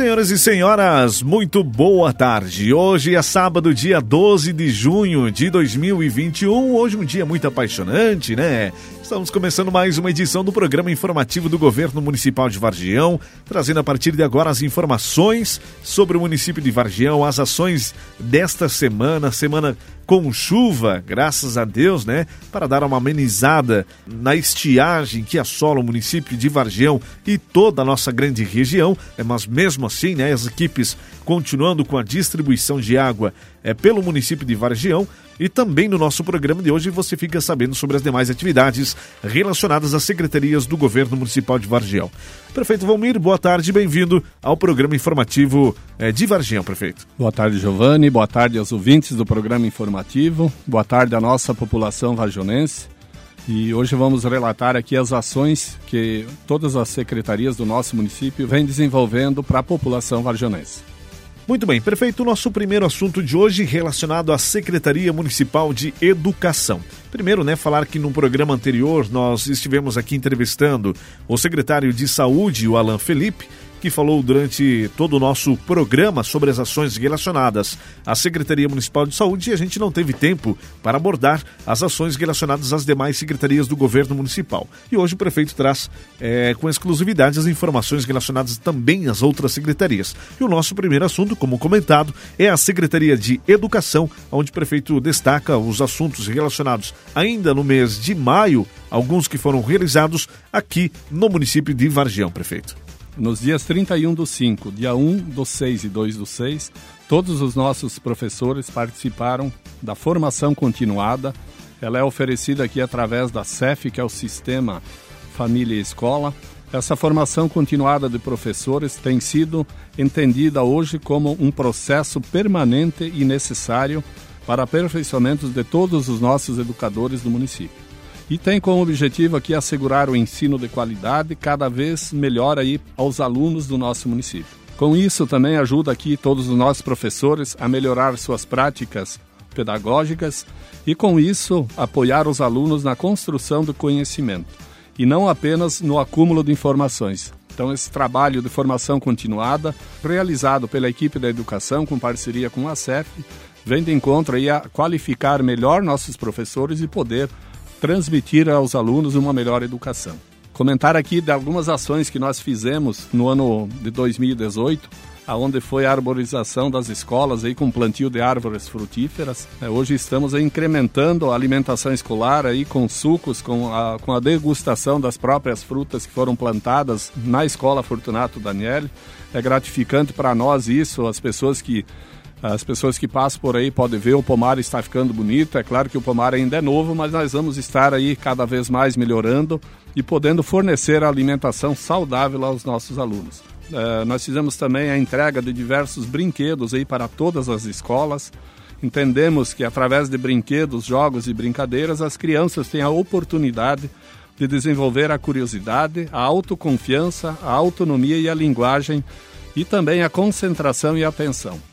Senhoras e senhoras, muito boa tarde. Hoje é sábado, dia 12 de junho de 2021. Hoje um dia muito apaixonante, né? Estamos começando mais uma edição do programa informativo do Governo Municipal de Vargião, trazendo a partir de agora as informações sobre o município de Vargião, as ações desta semana, semana com chuva, graças a Deus, né? Para dar uma amenizada na estiagem que assola o município de Vargião e toda a nossa grande região. É, mas mesmo assim, né? As equipes continuando com a distribuição de água é, pelo município de Vargião. E também no nosso programa de hoje você fica sabendo sobre as demais atividades relacionadas às secretarias do Governo Municipal de Vargião. Prefeito Valmir, boa tarde, bem-vindo ao programa informativo é, de Vargião, prefeito. Boa tarde, Giovanni, boa tarde aos ouvintes do programa informativo, boa tarde à nossa população vargionense. E hoje vamos relatar aqui as ações que todas as secretarias do nosso município vêm desenvolvendo para a população vargionense. Muito bem, prefeito, nosso primeiro assunto de hoje relacionado à Secretaria Municipal de Educação. Primeiro, né, falar que no programa anterior nós estivemos aqui entrevistando o secretário de Saúde, o Alan Felipe, que falou durante todo o nosso programa sobre as ações relacionadas à Secretaria Municipal de Saúde e a gente não teve tempo para abordar as ações relacionadas às demais secretarias do governo municipal. E hoje o prefeito traz é, com exclusividade as informações relacionadas também às outras secretarias. E o nosso primeiro assunto, como comentado, é a Secretaria de Educação, onde o prefeito destaca os assuntos relacionados ainda no mês de maio, alguns que foram realizados aqui no município de Vargião, prefeito. Nos dias 31 do 5, dia 1 do 6 e 2 do 6, todos os nossos professores participaram da formação continuada. Ela é oferecida aqui através da CEF, que é o Sistema Família e Escola. Essa formação continuada de professores tem sido entendida hoje como um processo permanente e necessário para aperfeiçoamento de todos os nossos educadores do município e tem como objetivo aqui assegurar o ensino de qualidade cada vez melhor aí aos alunos do nosso município. Com isso também ajuda aqui todos os nossos professores a melhorar suas práticas pedagógicas e com isso apoiar os alunos na construção do conhecimento e não apenas no acúmulo de informações. Então esse trabalho de formação continuada, realizado pela equipe da educação com parceria com a CEF, vem de encontro aí a qualificar melhor nossos professores e poder transmitir aos alunos uma melhor educação. Comentar aqui de algumas ações que nós fizemos no ano de 2018, aonde foi a arborização das escolas aí com plantio de árvores frutíferas. É, hoje estamos incrementando a alimentação escolar aí com sucos, com a, com a degustação das próprias frutas que foram plantadas na escola Fortunato Daniele. É gratificante para nós isso, as pessoas que as pessoas que passam por aí podem ver o pomar está ficando bonito. É claro que o pomar ainda é novo, mas nós vamos estar aí cada vez mais melhorando e podendo fornecer alimentação saudável aos nossos alunos. Uh, nós fizemos também a entrega de diversos brinquedos aí para todas as escolas. Entendemos que através de brinquedos, jogos e brincadeiras, as crianças têm a oportunidade de desenvolver a curiosidade, a autoconfiança, a autonomia e a linguagem e também a concentração e atenção.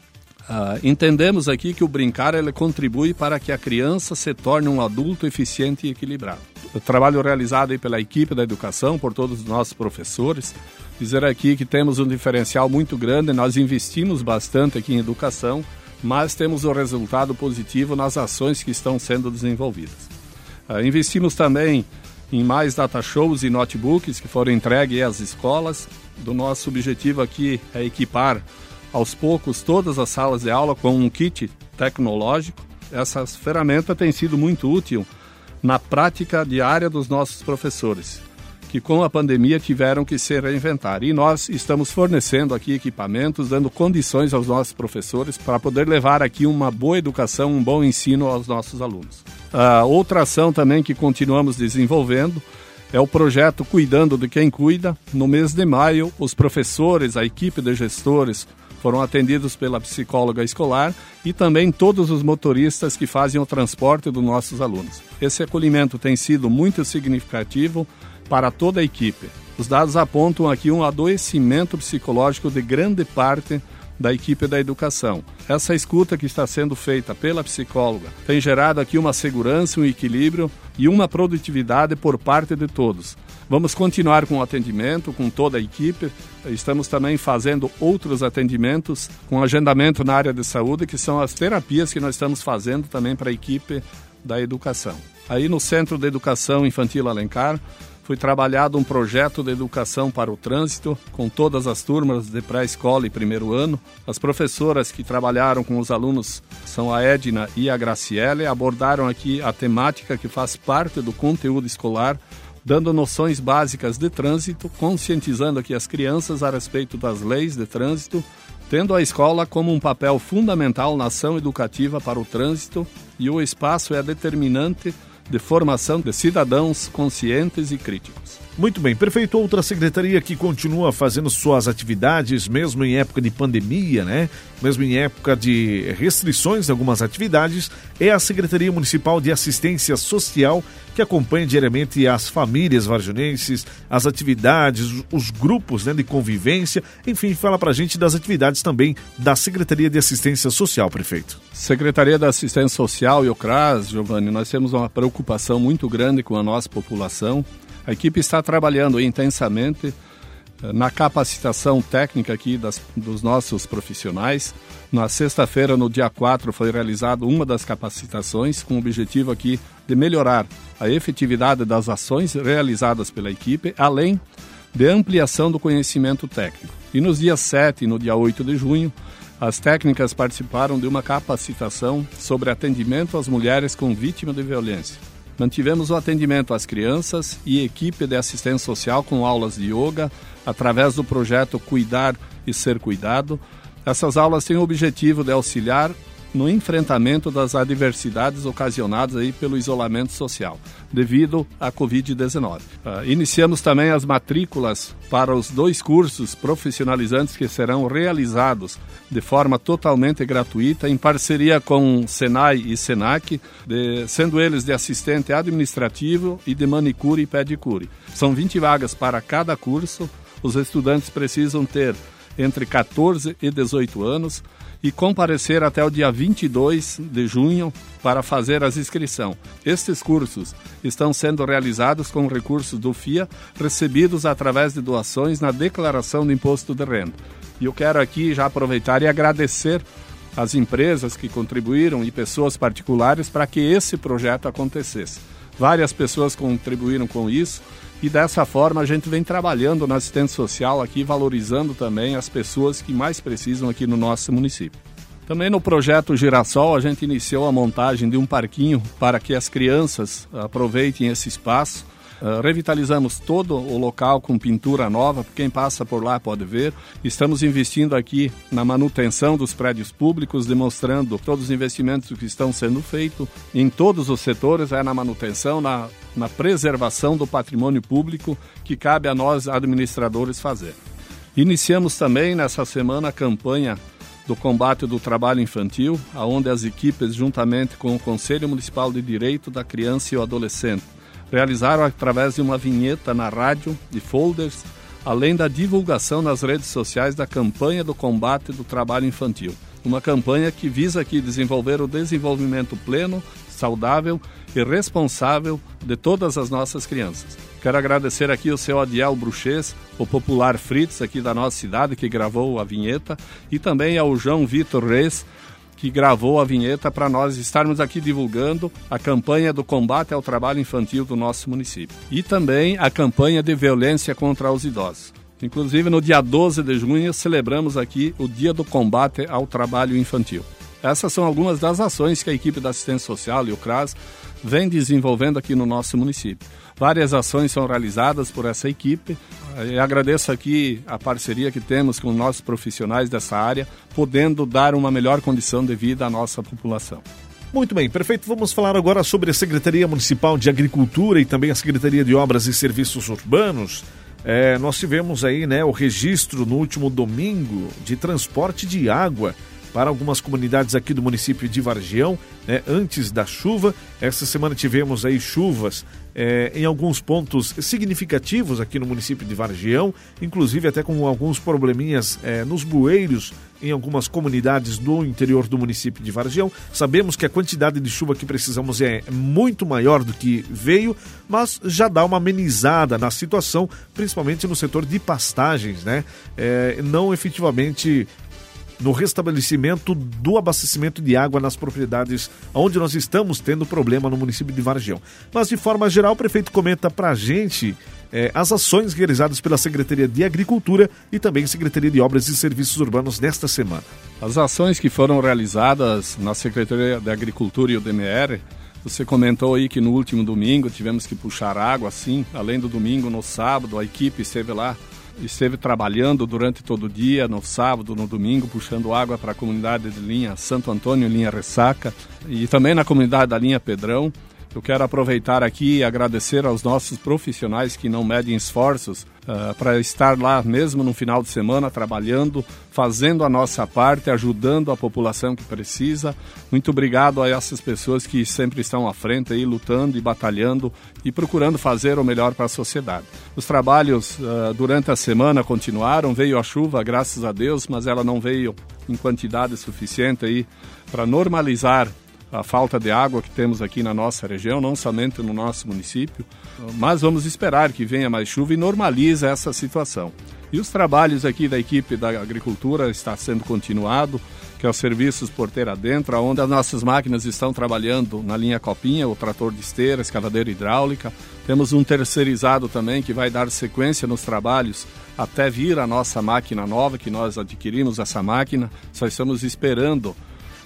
Uh, entendemos aqui que o brincar ele contribui para que a criança se torne um adulto eficiente e equilibrado. O trabalho realizado pela equipe da educação, por todos os nossos professores, dizer aqui que temos um diferencial muito grande, nós investimos bastante aqui em educação, mas temos um resultado positivo nas ações que estão sendo desenvolvidas. Uh, investimos também em mais data shows e notebooks que foram entregues às escolas. Do nosso objetivo aqui é equipar aos poucos todas as salas de aula com um kit tecnológico. Essa ferramenta tem sido muito útil na prática diária dos nossos professores, que com a pandemia tiveram que se reinventar. E nós estamos fornecendo aqui equipamentos, dando condições aos nossos professores para poder levar aqui uma boa educação, um bom ensino aos nossos alunos. A outra ação também que continuamos desenvolvendo é o projeto Cuidando de Quem Cuida. No mês de maio, os professores, a equipe de gestores, foram atendidos pela psicóloga escolar e também todos os motoristas que fazem o transporte dos nossos alunos. Esse acolhimento tem sido muito significativo para toda a equipe. Os dados apontam aqui um adoecimento psicológico de grande parte da equipe da educação. Essa escuta que está sendo feita pela psicóloga tem gerado aqui uma segurança, um equilíbrio e uma produtividade por parte de todos. Vamos continuar com o atendimento, com toda a equipe. Estamos também fazendo outros atendimentos com agendamento na área de saúde, que são as terapias que nós estamos fazendo também para a equipe da educação. Aí no Centro de Educação Infantil Alencar, foi trabalhado um projeto de educação para o trânsito com todas as turmas de pré-escola e primeiro ano. As professoras que trabalharam com os alunos são a Edna e a Graciele, abordaram aqui a temática que faz parte do conteúdo escolar, dando noções básicas de trânsito, conscientizando aqui as crianças a respeito das leis de trânsito, tendo a escola como um papel fundamental na ação educativa para o trânsito e o espaço é determinante de formação de cidadãos conscientes e críticos. Muito bem, prefeito, outra secretaria que continua fazendo suas atividades, mesmo em época de pandemia, né? Mesmo em época de restrições de algumas atividades, é a Secretaria Municipal de Assistência Social, que acompanha diariamente as famílias varjonenses, as atividades, os grupos né, de convivência, enfim, fala pra gente das atividades também da Secretaria de Assistência Social, prefeito. Secretaria da Assistência Social e o CRAS, Giovanni, nós temos uma preocupação muito grande com a nossa população a equipe está trabalhando intensamente eh, na capacitação técnica aqui das, dos nossos profissionais. Na sexta-feira, no dia 4, foi realizada uma das capacitações com o objetivo aqui de melhorar a efetividade das ações realizadas pela equipe, além de ampliação do conhecimento técnico. E nos dias 7 e no dia 8 de junho, as técnicas participaram de uma capacitação sobre atendimento às mulheres com vítima de violência. Mantivemos o atendimento às crianças e equipe de assistência social com aulas de yoga através do projeto Cuidar e Ser Cuidado. Essas aulas têm o objetivo de auxiliar no enfrentamento das adversidades ocasionadas aí pelo isolamento social, devido à Covid-19. Uh, ah, iniciamos também as matrículas para os dois cursos profissionalizantes que serão realizados de forma totalmente gratuita, em parceria com Senai e Senac, de, sendo eles de assistente administrativo e de manicure e pedicure. São 20 vagas para cada curso. Os estudantes precisam ter entre 14 e 18 anos e comparecer até o dia 22 de junho para fazer as inscrições. Estes cursos estão sendo realizados com recursos do FIA recebidos através de doações na declaração do imposto de renda. E eu quero aqui já aproveitar e agradecer as empresas que contribuíram e pessoas particulares para que esse projeto acontecesse. Várias pessoas contribuíram com isso e dessa forma a gente vem trabalhando na assistência social aqui, valorizando também as pessoas que mais precisam aqui no nosso município. Também no projeto Girassol a gente iniciou a montagem de um parquinho para que as crianças aproveitem esse espaço Uh, revitalizamos todo o local com pintura nova, quem passa por lá pode ver. Estamos investindo aqui na manutenção dos prédios públicos, demonstrando todos os investimentos que estão sendo feitos em todos os setores, é na manutenção, na, na preservação do patrimônio público que cabe a nós administradores fazer. Iniciamos também nessa semana a campanha do combate do trabalho infantil, aonde as equipes, juntamente com o Conselho Municipal de Direito da Criança e o Adolescente, realizaram através de uma vinheta na rádio e folders, além da divulgação nas redes sociais da campanha do combate do trabalho infantil. Uma campanha que visa aqui desenvolver o desenvolvimento pleno, saudável e responsável de todas as nossas crianças. Quero agradecer aqui o seu Adiel Bruxês, o popular Fritz aqui da nossa cidade, que gravou a vinheta, e também ao João Vitor Reis, que gravou a vinheta para nós estarmos aqui divulgando a campanha do combate ao trabalho infantil do nosso município. E também a campanha de violência contra os idosos. Inclusive, no dia 12 de junho, celebramos aqui o Dia do Combate ao Trabalho Infantil. Essas são algumas das ações que a equipe da assistência social e o CRAS vem desenvolvendo aqui no nosso município. Várias ações são realizadas por essa equipe. Eu agradeço aqui a parceria que temos com nossos profissionais dessa área, podendo dar uma melhor condição de vida à nossa população. Muito bem, perfeito. Vamos falar agora sobre a Secretaria Municipal de Agricultura e também a Secretaria de Obras e Serviços Urbanos. É, nós tivemos aí né, o registro no último domingo de transporte de água para algumas comunidades aqui do município de Vargião, né, antes da chuva. Essa semana tivemos aí chuvas é, em alguns pontos significativos aqui no município de Vargião, inclusive até com alguns probleminhas é, nos bueiros em algumas comunidades do interior do município de Vargião. Sabemos que a quantidade de chuva que precisamos é muito maior do que veio, mas já dá uma amenizada na situação, principalmente no setor de pastagens, né? É, não efetivamente no restabelecimento do abastecimento de água nas propriedades onde nós estamos tendo problema no município de Vargião. Mas, de forma geral, o prefeito comenta para a gente é, as ações realizadas pela Secretaria de Agricultura e também Secretaria de Obras e Serviços Urbanos nesta semana. As ações que foram realizadas na Secretaria de Agricultura e o DMR você comentou aí que no último domingo tivemos que puxar água, sim. Além do domingo, no sábado, a equipe esteve lá esteve trabalhando durante todo o dia, no sábado, no domingo, puxando água para a comunidade de linha Santo Antônio, linha Ressaca, e também na comunidade da linha Pedrão. Eu quero aproveitar aqui e agradecer aos nossos profissionais que não medem esforços uh, para estar lá mesmo no final de semana trabalhando, fazendo a nossa parte, ajudando a população que precisa. Muito obrigado a essas pessoas que sempre estão à frente aí, lutando e batalhando e procurando fazer o melhor para a sociedade. Os trabalhos uh, durante a semana continuaram, veio a chuva, graças a Deus, mas ela não veio em quantidade suficiente aí para normalizar a falta de água que temos aqui na nossa região, não somente no nosso município, mas vamos esperar que venha mais chuva e normalize essa situação. E os trabalhos aqui da equipe da agricultura está sendo continuado, que é os serviços porteira dentro, onde as nossas máquinas estão trabalhando na linha copinha, o trator de esteira, escavadeira hidráulica. Temos um terceirizado também que vai dar sequência nos trabalhos até vir a nossa máquina nova, que nós adquirimos essa máquina. Só estamos esperando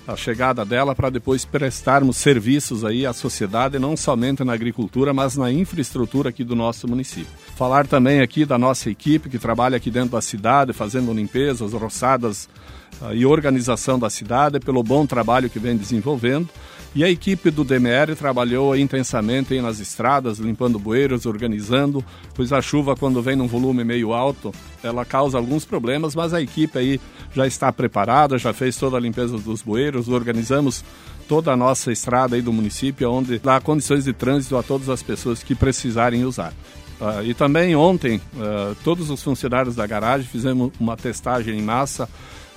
a chegada dela para depois prestarmos serviços aí à sociedade, não somente na agricultura, mas na infraestrutura aqui do nosso município. Falar também aqui da nossa equipe que trabalha aqui dentro da cidade, fazendo limpezas, roçadas uh, e organização da cidade, pelo bom trabalho que vem desenvolvendo. E a equipe do DMR trabalhou intensamente nas estradas, limpando bueiros, organizando, pois a chuva, quando vem num volume meio alto, ela causa alguns problemas, mas a equipe aí já está preparada, já fez toda a limpeza dos bueiros, organizamos toda a nossa estrada aí do município, onde dá condições de trânsito a todas as pessoas que precisarem usar. Uh, e também ontem, uh, todos os funcionários da garagem fizemos uma testagem em massa.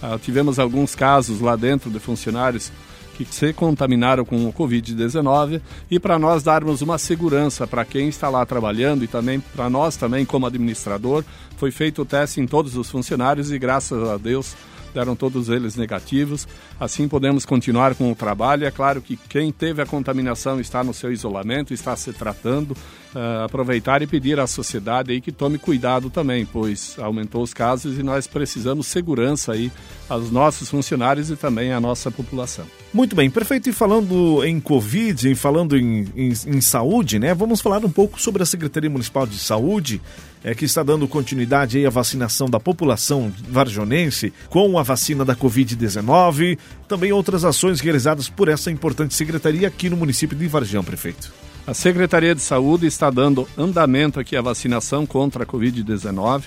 Uh, tivemos alguns casos lá dentro de funcionários que se contaminaram com o Covid-19 e para nós darmos uma segurança para quem está lá trabalhando e também para nós também como administrador, foi feito o teste em todos os funcionários e graças a Deus deram todos eles negativos. Assim podemos continuar com o trabalho. É claro que quem teve a contaminação está no seu isolamento, está se tratando. Uh, aproveitar e pedir à sociedade aí que tome cuidado também, pois aumentou os casos e nós precisamos segurança aí aos nossos funcionários e também à nossa população. Muito bem, perfeito. E falando em Covid, e falando em, em, em, saúde, né? Vamos falar um pouco sobre a Secretaria Municipal de Saúde, é, que está dando continuidade aí à vacinação da população varjonense com a vacina da Covid-19. Também outras ações realizadas por essa importante secretaria aqui no município de Varjão, prefeito. A Secretaria de Saúde está dando andamento aqui à vacinação contra a Covid-19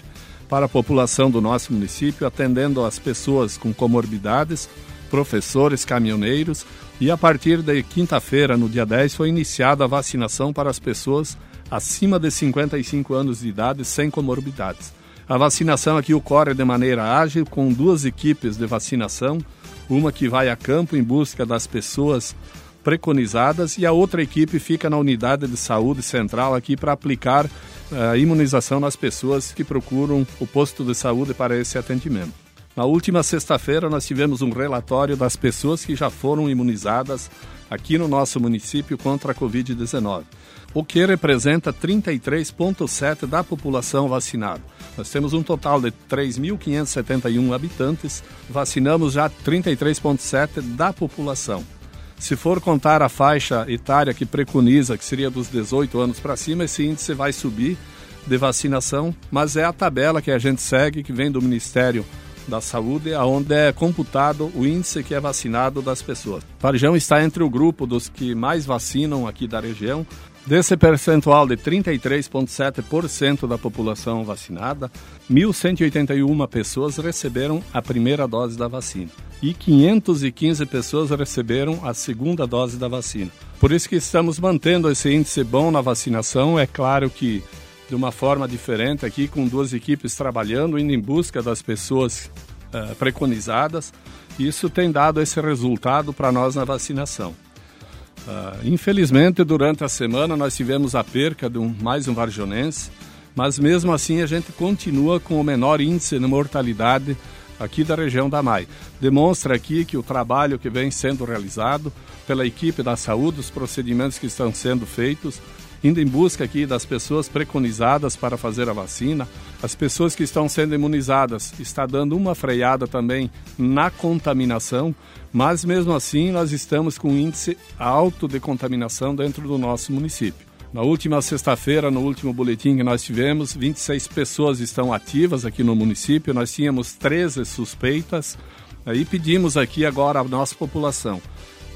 para a população do nosso município, atendendo as pessoas com comorbidades, professores, caminhoneiros, e a partir de quinta-feira, no dia 10, foi iniciada a vacinação para as pessoas acima de 55 anos de idade sem comorbidades. A vacinação aqui ocorre de maneira ágil, com duas equipes de vacinação, uma que vai a campo em busca das pessoas preconizadas e a outra equipe fica na unidade de saúde central aqui para aplicar a uh, imunização nas pessoas que procuram o posto de saúde para esse atendimento. Na última sexta-feira, nós tivemos um relatório das pessoas que já foram imunizadas aqui no nosso município contra a Covid-19, o que representa 33,7% da população vacinada. Nós temos um total de 3.571 habitantes, vacinamos já 33,7% da população. Se for contar a faixa etária que preconiza, que seria dos 18 anos para cima, esse índice vai subir de vacinação, mas é a tabela que a gente segue, que vem do Ministério da Saúde, onde é computado o índice que é vacinado das pessoas. Varjão está entre o grupo dos que mais vacinam aqui da região, Desse percentual de 33,7% da população vacinada, 1.181 pessoas receberam a primeira dose da vacina e 515 pessoas receberam a segunda dose da vacina. Por isso que estamos mantendo esse índice bom na vacinação. É claro que de uma forma diferente aqui, com duas equipes trabalhando, indo em busca das pessoas uh, preconizadas. Isso tem dado esse resultado para nós na vacinação. Uh, infelizmente, durante a semana nós tivemos a perca de um, mais um varjonense, mas mesmo assim a gente continua com o menor índice de mortalidade aqui da região da MAI. Demonstra aqui que o trabalho que vem sendo realizado pela equipe da saúde, os procedimentos que estão sendo feitos, indo em busca aqui das pessoas preconizadas para fazer a vacina, as pessoas que estão sendo imunizadas, está dando uma freada também na contaminação, mas mesmo assim nós estamos com um índice alto de contaminação dentro do nosso município. Na última sexta-feira, no último boletim que nós tivemos, 26 pessoas estão ativas aqui no município, nós tínhamos 13 suspeitas, aí pedimos aqui agora à nossa população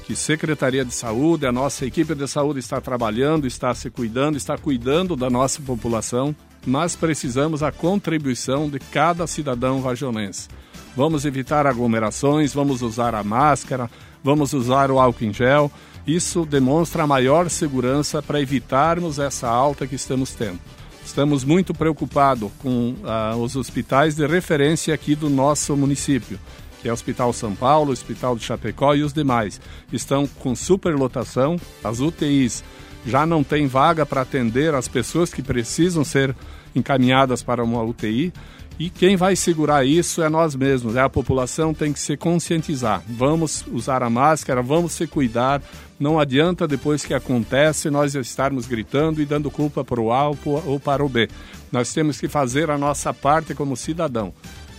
que Secretaria de Saúde, a nossa equipe de saúde está trabalhando, está se cuidando, está cuidando da nossa população, mas precisamos a contribuição de cada cidadão vajonense. Vamos evitar aglomerações, vamos usar a máscara, vamos usar o álcool em gel. Isso demonstra a maior segurança para evitarmos essa alta que estamos tendo. Estamos muito preocupados com ah, os hospitais de referência aqui do nosso município que é o Hospital São Paulo, o Hospital de Chapecó e os demais, estão com superlotação, as UTIs já não têm vaga para atender as pessoas que precisam ser encaminhadas para uma UTI. E quem vai segurar isso é nós mesmos, é a população tem que se conscientizar. Vamos usar a máscara, vamos se cuidar. Não adianta depois que acontece nós estarmos gritando e dando culpa para o A ou para o B. Nós temos que fazer a nossa parte como cidadão.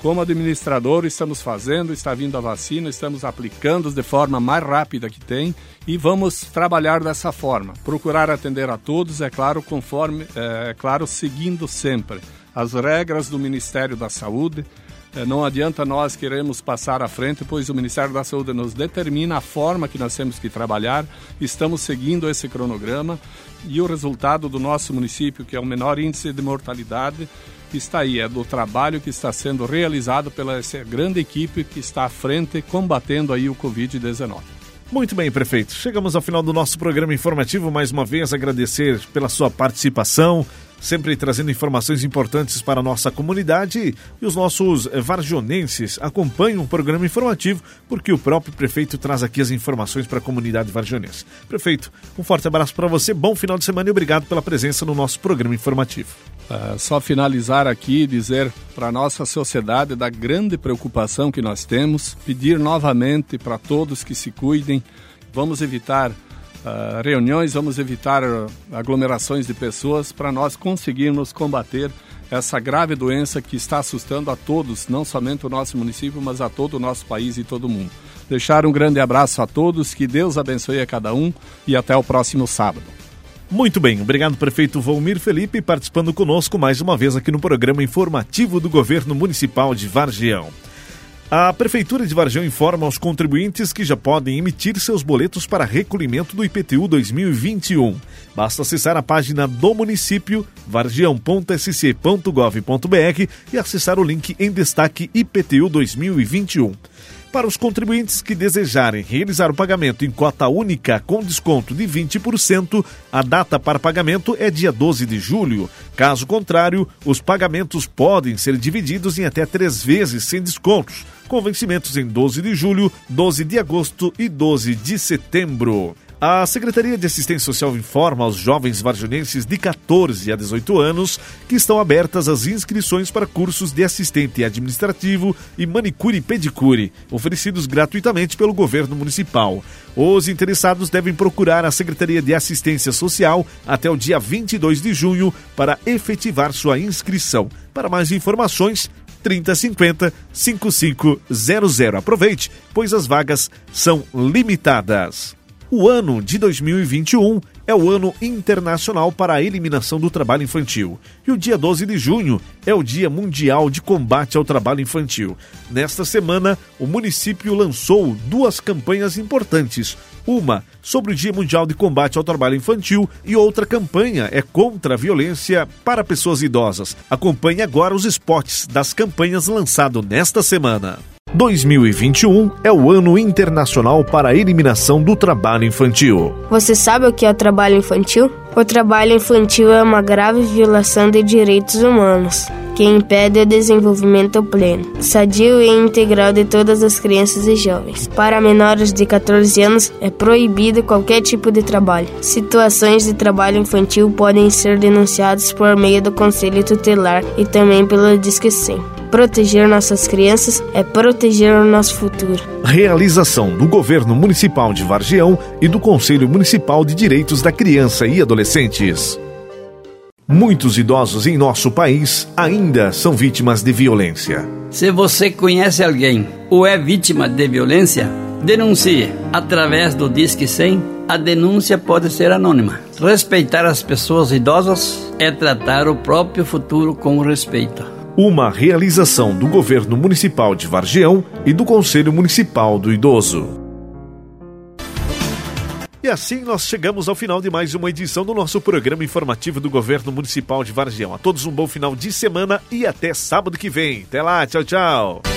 Como administrador, estamos fazendo, está vindo a vacina, estamos aplicando de forma mais rápida que tem e vamos trabalhar dessa forma. Procurar atender a todos, é claro, conforme, é, é claro, seguindo sempre as regras do Ministério da Saúde. É, não adianta nós queremos passar à frente, pois o Ministério da Saúde nos determina a forma que nós temos que trabalhar. Estamos seguindo esse cronograma e o resultado do nosso município, que é o menor índice de mortalidade, está aí, é do trabalho que está sendo realizado pela essa grande equipe que está à frente combatendo aí o Covid-19. Muito bem, prefeito. Chegamos ao final do nosso programa informativo. Mais uma vez, agradecer pela sua participação, sempre trazendo informações importantes para a nossa comunidade. E os nossos varjonenses acompanham o programa informativo, porque o próprio prefeito traz aqui as informações para a comunidade varjonense. Prefeito, um forte abraço para você, bom final de semana e obrigado pela presença no nosso programa informativo. Uh, só finalizar aqui e dizer para a nossa sociedade da grande preocupação que nós temos, pedir novamente para todos que se cuidem, vamos evitar uh, reuniões, vamos evitar uh, aglomerações de pessoas para nós conseguirmos combater essa grave doença que está assustando a todos, não somente o nosso município, mas a todo o nosso país e todo mundo. Deixar um grande abraço a todos, que Deus abençoe a cada um e até o próximo sábado. Muito bem, obrigado prefeito Volmir Felipe participando conosco mais uma vez aqui no programa informativo do governo municipal de Vargião. A Prefeitura de Varjão informa aos contribuintes que já podem emitir seus boletos para recolhimento do IPTU 2021. Basta acessar a página do município, vargião.sc.gov.br e acessar o link em destaque IPTU 2021. Para os contribuintes que desejarem realizar o pagamento em cota única com desconto de 20%, a data para pagamento é dia 12 de julho. Caso contrário, os pagamentos podem ser divididos em até três vezes sem descontos, com vencimentos em 12 de julho, 12 de agosto e 12 de setembro. A Secretaria de Assistência Social informa aos jovens varjonenses de 14 a 18 anos que estão abertas as inscrições para cursos de assistente administrativo e manicure e pedicure, oferecidos gratuitamente pelo governo municipal. Os interessados devem procurar a Secretaria de Assistência Social até o dia 22 de junho para efetivar sua inscrição. Para mais informações, 3050 5500. Aproveite, pois as vagas são limitadas. O ano de 2021 é o Ano Internacional para a Eliminação do Trabalho Infantil. E o dia 12 de junho é o Dia Mundial de Combate ao Trabalho Infantil. Nesta semana, o município lançou duas campanhas importantes. Uma sobre o Dia Mundial de Combate ao Trabalho Infantil e outra campanha é contra a violência para pessoas idosas. Acompanhe agora os spots das campanhas lançadas nesta semana. 2021 é o Ano Internacional para a Eliminação do Trabalho Infantil. Você sabe o que é o trabalho infantil? O trabalho infantil é uma grave violação de direitos humanos que impede o desenvolvimento pleno, sadio e integral de todas as crianças e jovens. Para menores de 14 anos, é proibido qualquer tipo de trabalho. Situações de trabalho infantil podem ser denunciadas por meio do Conselho Tutelar e também pelo Disque 100. Proteger nossas crianças é proteger o nosso futuro. Realização do Governo Municipal de Vargião e do Conselho Municipal de Direitos da Criança e Adolescentes. Muitos idosos em nosso país ainda são vítimas de violência. Se você conhece alguém ou é vítima de violência, denuncie através do Disque 100. A denúncia pode ser anônima. Respeitar as pessoas idosas é tratar o próprio futuro com respeito. Uma realização do Governo Municipal de Vargião e do Conselho Municipal do Idoso. E assim nós chegamos ao final de mais uma edição do nosso programa informativo do Governo Municipal de Vargião. A todos um bom final de semana e até sábado que vem. Até lá, tchau, tchau.